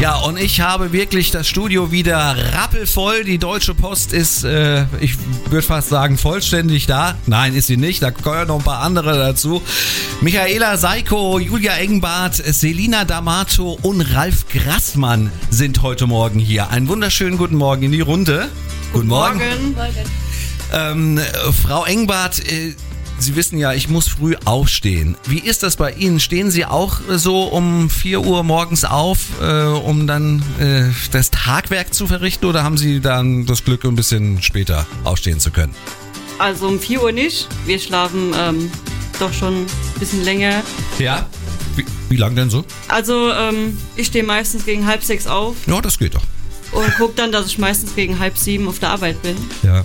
Ja, und ich habe wirklich das Studio wieder rappelvoll. Die Deutsche Post ist, äh, ich würde fast sagen, vollständig da. Nein, ist sie nicht. Da gehören noch ein paar andere dazu. Michaela Seiko, Julia Engenbart, Selina D'Amato und Ralf Grassmann sind heute Morgen hier. Einen wunderschönen guten Morgen in die Runde. Guten Morgen. Ähm, Frau Engbart, äh, Sie wissen ja, ich muss früh aufstehen. Wie ist das bei Ihnen? Stehen Sie auch so um 4 Uhr morgens auf, äh, um dann äh, das Tagwerk zu verrichten oder haben Sie dann das Glück, ein bisschen später aufstehen zu können? Also um 4 Uhr nicht. Wir schlafen ähm, doch schon ein bisschen länger. Ja. Wie, wie lang denn so? Also ähm, ich stehe meistens gegen halb sechs auf Ja, das geht doch. und gucke dann, dass ich meistens gegen halb sieben auf der Arbeit bin. Ja.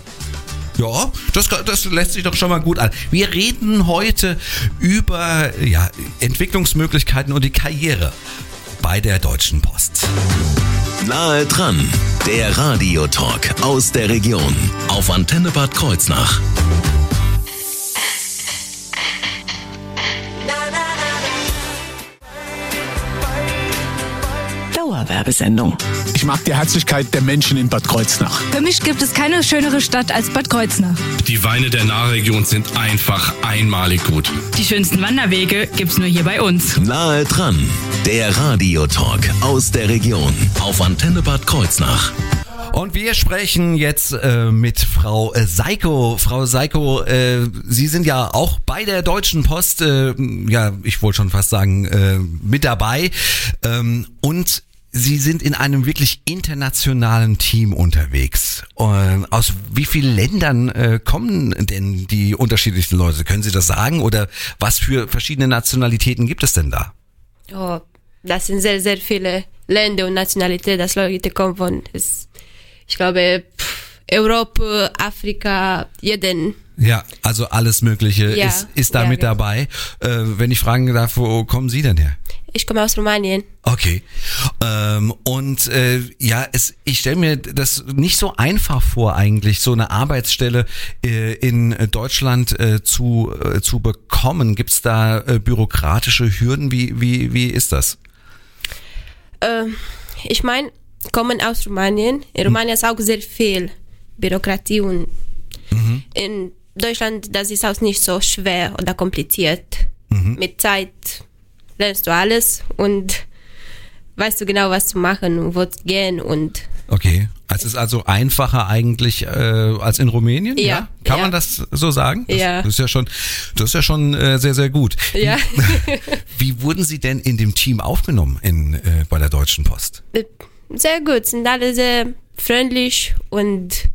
Ja, das, das lässt sich doch schon mal gut an. Wir reden heute über ja, Entwicklungsmöglichkeiten und die Karriere bei der Deutschen Post. Nahe dran, der Radiotalk aus der Region auf Antenne Bad Kreuznach. Dauerwerbesendung. Ich mag die Herzlichkeit der Menschen in Bad Kreuznach. Für mich gibt es keine schönere Stadt als Bad Kreuznach. Die Weine der Nahregion sind einfach einmalig gut. Die schönsten Wanderwege gibt's nur hier bei uns. Nahe dran, der Radiotalk aus der Region auf Antenne Bad Kreuznach. Und wir sprechen jetzt äh, mit Frau äh, Seiko. Frau Seiko, äh, Sie sind ja auch bei der Deutschen Post, äh, ja, ich wollte schon fast sagen, äh, mit dabei. Ähm, und Sie sind in einem wirklich internationalen Team unterwegs. Ähm, aus wie vielen Ländern äh, kommen denn die unterschiedlichsten Leute? Können Sie das sagen? Oder was für verschiedene Nationalitäten gibt es denn da? Oh, das sind sehr, sehr viele Länder und Nationalitäten, dass Leute kommen von, ich glaube, pff, Europa, Afrika, jeden. Ja, also alles Mögliche Ja, ist, ist da ja, mit genau. dabei. Äh, wenn ich fragen darf, wo kommen Sie denn her? Ich komme aus Rumänien. Okay. Ähm, und äh, ja, es, ich stelle mir das nicht so einfach vor, eigentlich so eine Arbeitsstelle äh, in Deutschland äh, zu, äh, zu bekommen. Gibt es da äh, bürokratische Hürden? Wie, wie, wie ist das? Ähm, ich meine, kommen aus Rumänien. In Rumänien ist auch sehr viel Bürokratie und in Deutschland, das ist auch nicht so schwer oder kompliziert. Mit Zeit lernst du alles und weißt du genau, was zu machen und wo zu gehen und Okay. Es ist also einfacher eigentlich äh, als in Rumänien? Ja, Kann ja. man das so sagen? Das, Ja. Das ist ja schon, das ist ja schon äh, sehr, sehr gut. Ja. Wie wurden Sie denn in dem Team aufgenommen in, äh, bei der Deutschen Post? Äh, sehr gut, sind alle sehr freundlich und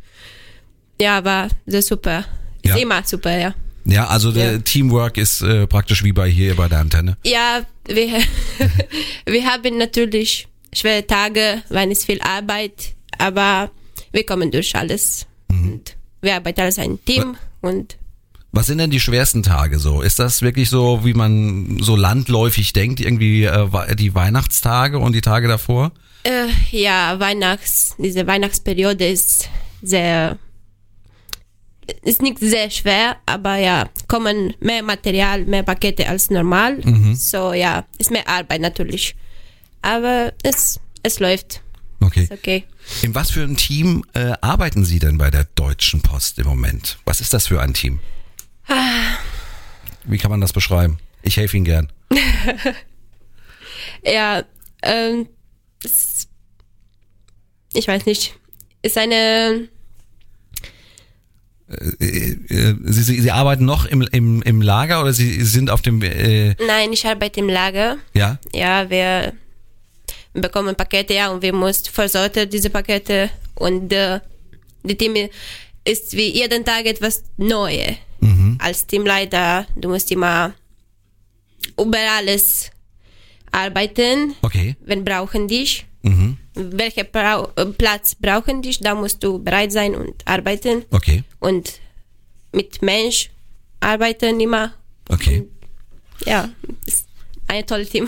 ja, war sehr super. Ist Ja. immer super, ja. Ja, also der Ja. Teamwork ist äh, praktisch wie bei hier bei der Antenne. Ja, wir, wir haben natürlich schwere Tage, wenn es viel Arbeit, aber wir kommen durch alles. Und wir arbeiten als ein Team und Was sind denn die schwersten Tage so? Ist das wirklich so, wie man so landläufig denkt, irgendwie äh, die Weihnachtstage und die Tage davor? äh, ja, Weihnachts, diese Weihnachtsperiode ist sehr, ist nicht sehr schwer, aber ja, kommen mehr Material, mehr Pakete als normal. So ja, ist mehr Arbeit natürlich. Aber es, es läuft. Okay. Okay. In was für einem Team äh, arbeiten Sie denn bei der Deutschen Post im Moment? Was ist das für ein Team? Wie kann man das beschreiben? Ich helfe Ihnen gern. Ja, ähm, ich weiß nicht. Ist eine, Sie, Sie, Sie arbeiten noch im, im, im Lager oder Sie sind auf dem, äh, nein, ich arbeite im Lager. ja? Ja, wir bekommen Pakete, ja, und wir müssen versorgen diese Pakete und äh, die Team ist wie jeden Tag etwas Neues. Als Teamleiter, du musst immer über alles arbeiten. Okay. Wenn brauchen dich, Mhm. Welcher Brau äh, Platz brauchen dich, da musst du bereit sein und arbeiten Okay. und mit Mensch arbeiten immer. Okay. Ja, es- ein tolles Team.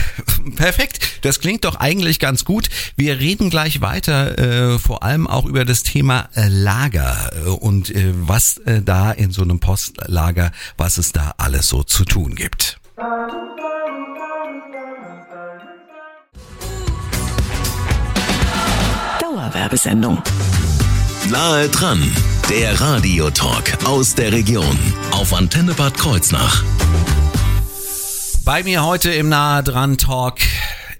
Perfekt, das klingt doch eigentlich ganz gut. Wir reden gleich weiter, äh, vor allem auch über das Thema äh, Lager äh, und äh, was äh, da in so einem Postlager, was es da alles so zu tun gibt. Dauerwerbesendung. Nahe dran, der Radiotalk aus der Region auf Antenne Bad Kreuznach. Bei mir heute im Nahe dran Talk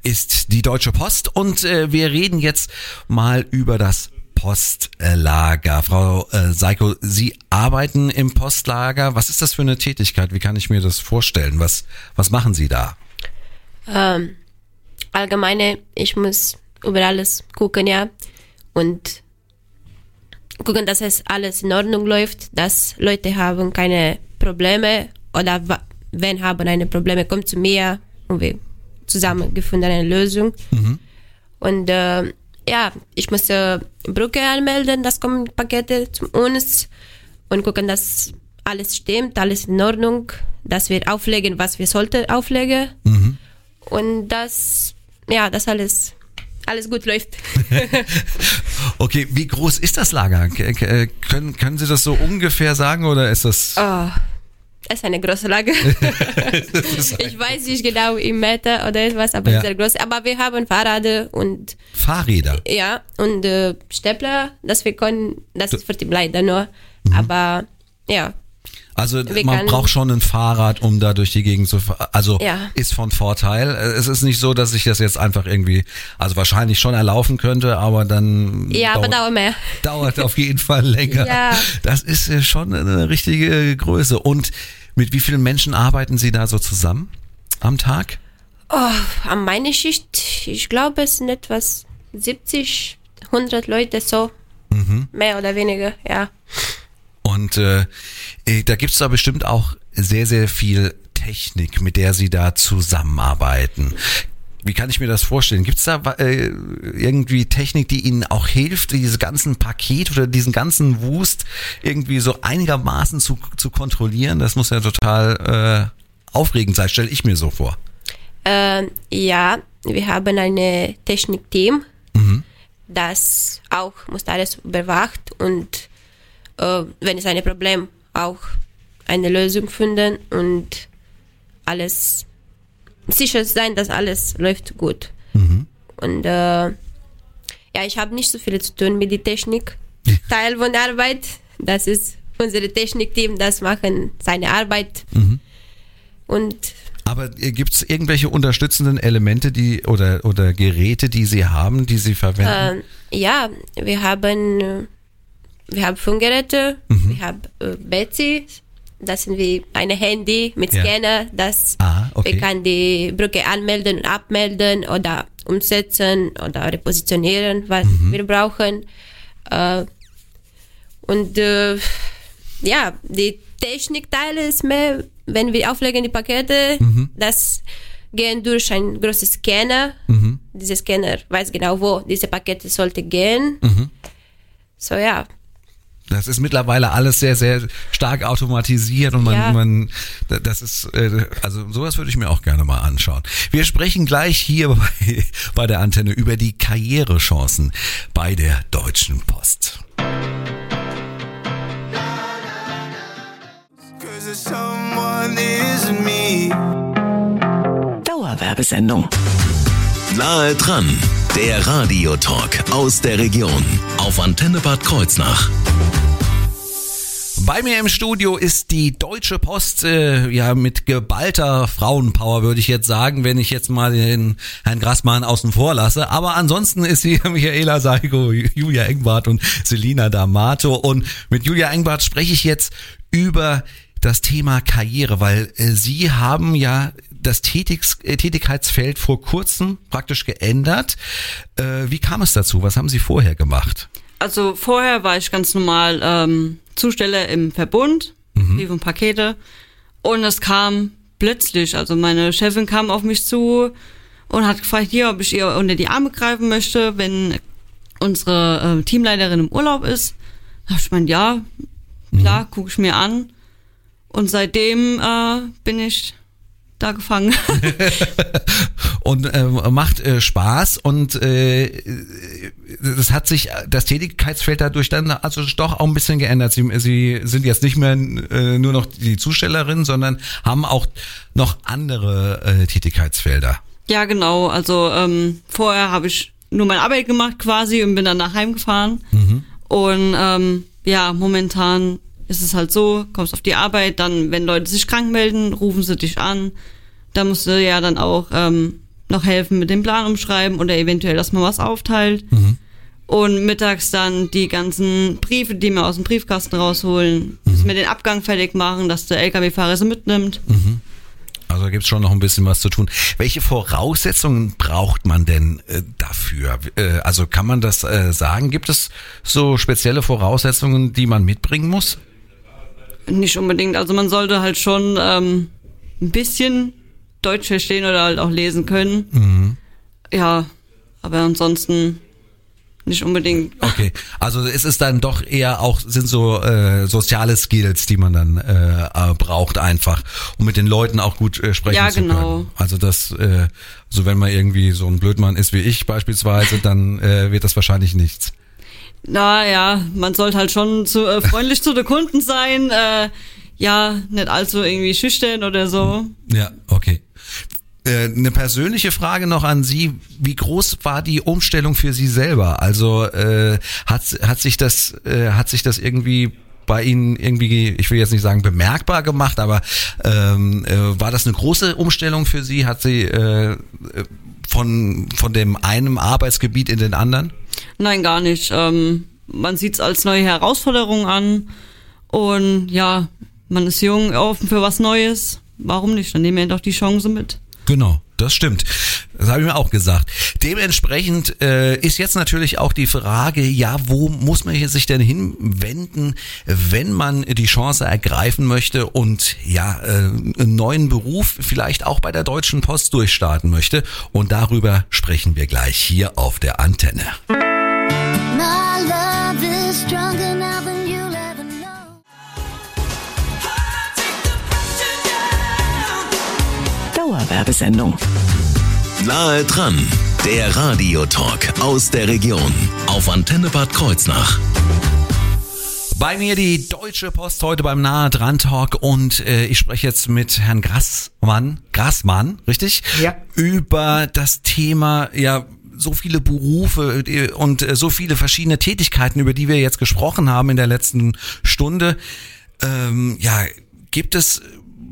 ist die Deutsche Post und äh, wir reden jetzt mal über das Postlager. Frau äh, Seiko, Sie arbeiten im Postlager. Was ist das für eine Tätigkeit? Wie kann ich mir das vorstellen? Was, was machen Sie da? Ähm, allgemeine, ich muss über alles gucken, ja. Und gucken, dass es alles in Ordnung läuft, dass Leute haben keine Probleme oder wenn haben eine Probleme, kommt zu mir und wir zusammen gefunden eine Lösung. Und äh, ja, ich muss äh, Brücke anmelden, das kommen Pakete zu uns und gucken, dass alles stimmt, alles in Ordnung, dass wir auflegen, was wir sollten auflegen. Und dass ja, das alles alles gut läuft. Okay, wie groß ist das Lager? K können, können Sie das so ungefähr sagen oder ist das? Oh, es ist eine große Lage. ich weiß nicht genau im Meter oder etwas, aber Ja. sehr groß. Aber wir haben Fahrräder und Fahrräder. ja und äh, Stapler, das wir können, das ist für die leider nur. Mhm. Aber ja, Also Wir man braucht schon ein Fahrrad, um da durch die Gegend zu fahren. Also Ja. ist von Vorteil. Es ist nicht so, dass ich das jetzt einfach irgendwie, also wahrscheinlich schon erlaufen könnte, aber dann ja, aber dauert mehr. dauert auf jeden Fall länger. Ja. Das ist äh, schon eine richtige Größe. Und mit wie vielen Menschen arbeiten Sie da so zusammen am Tag? An meiner Schicht, ich glaube, es sind etwas 70, 100 Leute so. Mhm. Mehr oder weniger, ja. Und äh, äh, da gibt's da bestimmt auch sehr, sehr viel Technik, mit der Sie da zusammenarbeiten. Wie kann ich mir das vorstellen? Gibt's da äh, irgendwie Technik, die Ihnen auch hilft, diese ganzen Pakete oder diesen ganzen Wust irgendwie so einigermaßen zu, zu kontrollieren? Das muss ja total äh, aufregend sein, stelle ich mir so vor. Ähm, ja, wir haben ein Technikteam, das auch muss alles überwacht und äh, wenn es ein Problem auch eine Lösung finden und alles sicher sein, dass alles läuft gut. Und äh, ja, ich habe nicht so viel zu tun mit der Technik. Teil von der Arbeit, das ist unser Technikteam, das machen seine Arbeit. Und Aber äh, gibt's irgendwelche unterstützenden Elemente, die oder oder Geräte, die Sie haben, die Sie verwenden? Ähm, ja, wir haben, äh, wir haben Funkgeräte, wir haben äh, Betsy, das sind wie ein Handy mit Ja. Scanner, das Ah, okay. wir kann die Brücke anmelden und abmelden oder umsetzen oder repositionieren, was Mhm. wir brauchen. Äh, und äh, ja, die Technikteile ist mehr, wenn wir auflegen die Pakete, Mhm. das gehen durch ein großes Scanner. Mhm. Dieser Scanner weiß genau, wo diese Pakete sollte gehen. Mhm. So ja, Das ist mittlerweile alles sehr, sehr stark automatisiert und man, Ja. man das ist, äh, also sowas würde ich mir auch gerne mal anschauen. Wir sprechen gleich hier bei, bei der Antenne über die Karrierechancen bei der Deutschen Post. Dauerwerbesendung. Nahe dran, der Radiotalk aus der Region auf Antenne Bad Kreuznach. Bei mir im Studio ist die Deutsche Post, äh, ja, mit geballter Frauenpower, würde ich jetzt sagen, wenn ich jetzt mal den Herrn Grassmann außen vor lasse. Aber ansonsten ist hier Michaela Seigo, Julia Engbart und Selina D'Amato. Und mit Julia Engbart spreche ich jetzt über das Thema Karriere, weil äh, Sie haben ja das Tätigs äh, Tätigkeitsfeld vor kurzem praktisch geändert. Äh, wie kam es dazu? Was haben Sie vorher gemacht? Also vorher war ich ganz normal ähm, Zusteller im Verbund, Brief und Pakete. Und es kam plötzlich, also meine Chefin kam auf mich zu und hat gefragt, hier, ob ich ihr unter die Arme greifen möchte, wenn unsere äh, Teamleiterin im Urlaub ist. Da ich gemeint, ja, klar, gucke ich mir an. Und seitdem äh, bin ich da gefangen. und äh, macht äh, Spaß und äh, das hat sich das Tätigkeitsfeld dadurch dann also doch auch ein bisschen geändert. Sie, Sie sind jetzt nicht mehr äh, nur noch die Zustellerin, sondern haben auch noch andere äh, Tätigkeitsfelder. Ja, genau. Also ähm, vorher habe ich nur meine Arbeit gemacht quasi und bin dann nach Heim gefahren. Und ähm, ja, momentan ist es halt so, kommst auf die Arbeit, dann, wenn Leute sich krank melden, rufen sie dich an. Da musst du ja dann auch ähm, noch helfen mit dem Plan umschreiben oder eventuell, dass man was aufteilt. Und mittags dann die ganzen Briefe, die wir aus dem Briefkasten rausholen, dass wir den Abgang fertig machen, dass der LKW-Fahrer sie mitnimmt. Also gibt's schon noch ein bisschen was zu tun. Welche Voraussetzungen braucht man denn äh, dafür? Äh, also kann man das äh, sagen? Gibt es so spezielle Voraussetzungen, die man mitbringen muss? Nicht unbedingt. Also man sollte halt schon ähm, ein bisschen Deutsch verstehen oder halt auch lesen können. Ja, aber ansonsten nicht unbedingt. Okay, also es ist dann doch eher auch sind so äh, soziale Skills, die man dann äh, äh, braucht einfach, um mit den Leuten auch gut äh, sprechen Ja, zu genau. können. Also das, äh, so wenn man irgendwie so ein Blödmann ist wie ich beispielsweise, dann äh, wird das wahrscheinlich nichts. Naja, man sollte halt schon zu, äh, freundlich zu den Kunden sein. Äh, ja, nicht allzu irgendwie schüchtern oder so. Ja, okay. Äh, Eine persönliche Frage noch an Sie. Wie groß war die Umstellung für Sie selber? Also äh, hat, hat sich das äh, hat sich das irgendwie bei Ihnen irgendwie, ich will jetzt nicht sagen bemerkbar gemacht, aber ähm, äh, war das eine große Umstellung für Sie? Hat sie äh, von von dem einen Arbeitsgebiet in den anderen? Nein, gar nicht. Ähm, man sieht's als neue Herausforderung an. Und ja, man ist jung, offen für was Neues. Warum nicht? Dann nehmen wir doch die Chance mit. Genau, das stimmt. Das habe ich mir auch gesagt. Dementsprechend äh, ist jetzt natürlich auch die Frage, ja, wo muss man sich denn hinwenden, wenn man die Chance ergreifen möchte und ja, äh, einen neuen Beruf vielleicht auch bei der Deutschen Post durchstarten möchte. Und darüber sprechen wir gleich hier auf der Antenne. My love is Dauerwerbesendung. Nahe dran, der Radiotalk aus der Region auf Antenne Bad Kreuznach. Bei mir die Deutsche Post heute beim Nahe dran Talk und äh, ich spreche jetzt mit Herrn Grassmann, Grassmann, richtig? Ja. Über das Thema, ja, so viele Berufe äh, und äh, so viele verschiedene Tätigkeiten, über die wir jetzt gesprochen haben in der letzten Stunde. Ähm, ja, gibt es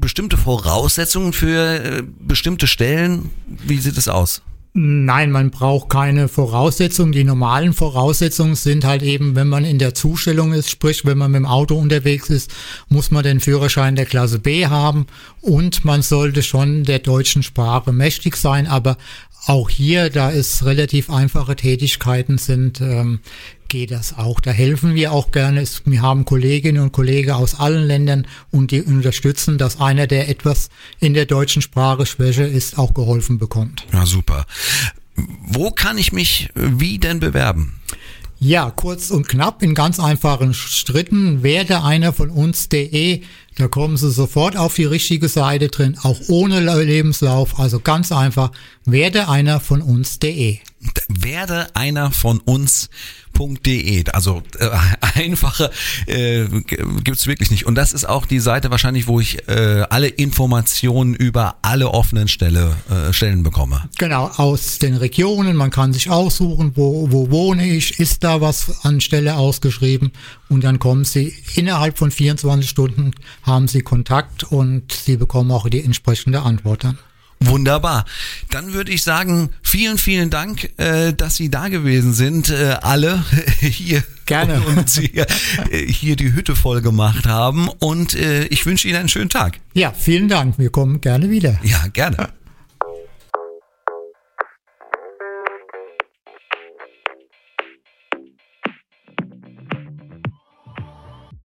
bestimmte Voraussetzungen für äh, bestimmte Stellen? Wie sieht es aus? Nein, man braucht keine Voraussetzungen. Die normalen Voraussetzungen sind halt eben, wenn man in der Zustellung ist, sprich, wenn man mit dem Auto unterwegs ist, muss man den Führerschein der Klasse B haben und man sollte schon der deutschen Sprache mächtig sein. Aber auch hier, da es relativ einfache Tätigkeiten sind, ähm, geht das auch. Da helfen wir auch gerne. Es, wir haben Kolleginnen und Kollegen aus allen Ländern und die unterstützen, dass einer, der etwas in der deutschen Sprache schwächer ist, auch geholfen bekommt. Ja, super. Wo kann ich mich wie denn bewerben? Ja, kurz und knapp in ganz einfachen Schritten. Werde einer von uns.de. Da kommen Sie sofort auf die richtige Seite drin, auch ohne Lebenslauf. Also ganz einfach. Werde einer von uns.de. werde einer von uns.de. Also äh, einfacher äh, g- gibt's wirklich nicht. Und das ist auch die Seite wahrscheinlich, wo ich äh, alle Informationen über alle offenen Stelle, äh, Stellen bekomme. Genau, aus den Regionen. Man kann sich aussuchen, wo, wo wohne ich, ist da was an Stelle ausgeschrieben. Und dann kommen Sie innerhalb von 24 Stunden, haben Sie Kontakt und Sie bekommen auch die entsprechende Antwort dann. Wunderbar. Dann würde ich sagen, vielen, vielen Dank, äh, dass Sie da gewesen sind, äh, alle hier. Gerne. Und Sie äh, hier die Hütte voll gemacht haben. Und äh, ich wünsche Ihnen einen schönen Tag. Ja, vielen Dank. Wir kommen gerne wieder. Ja, gerne.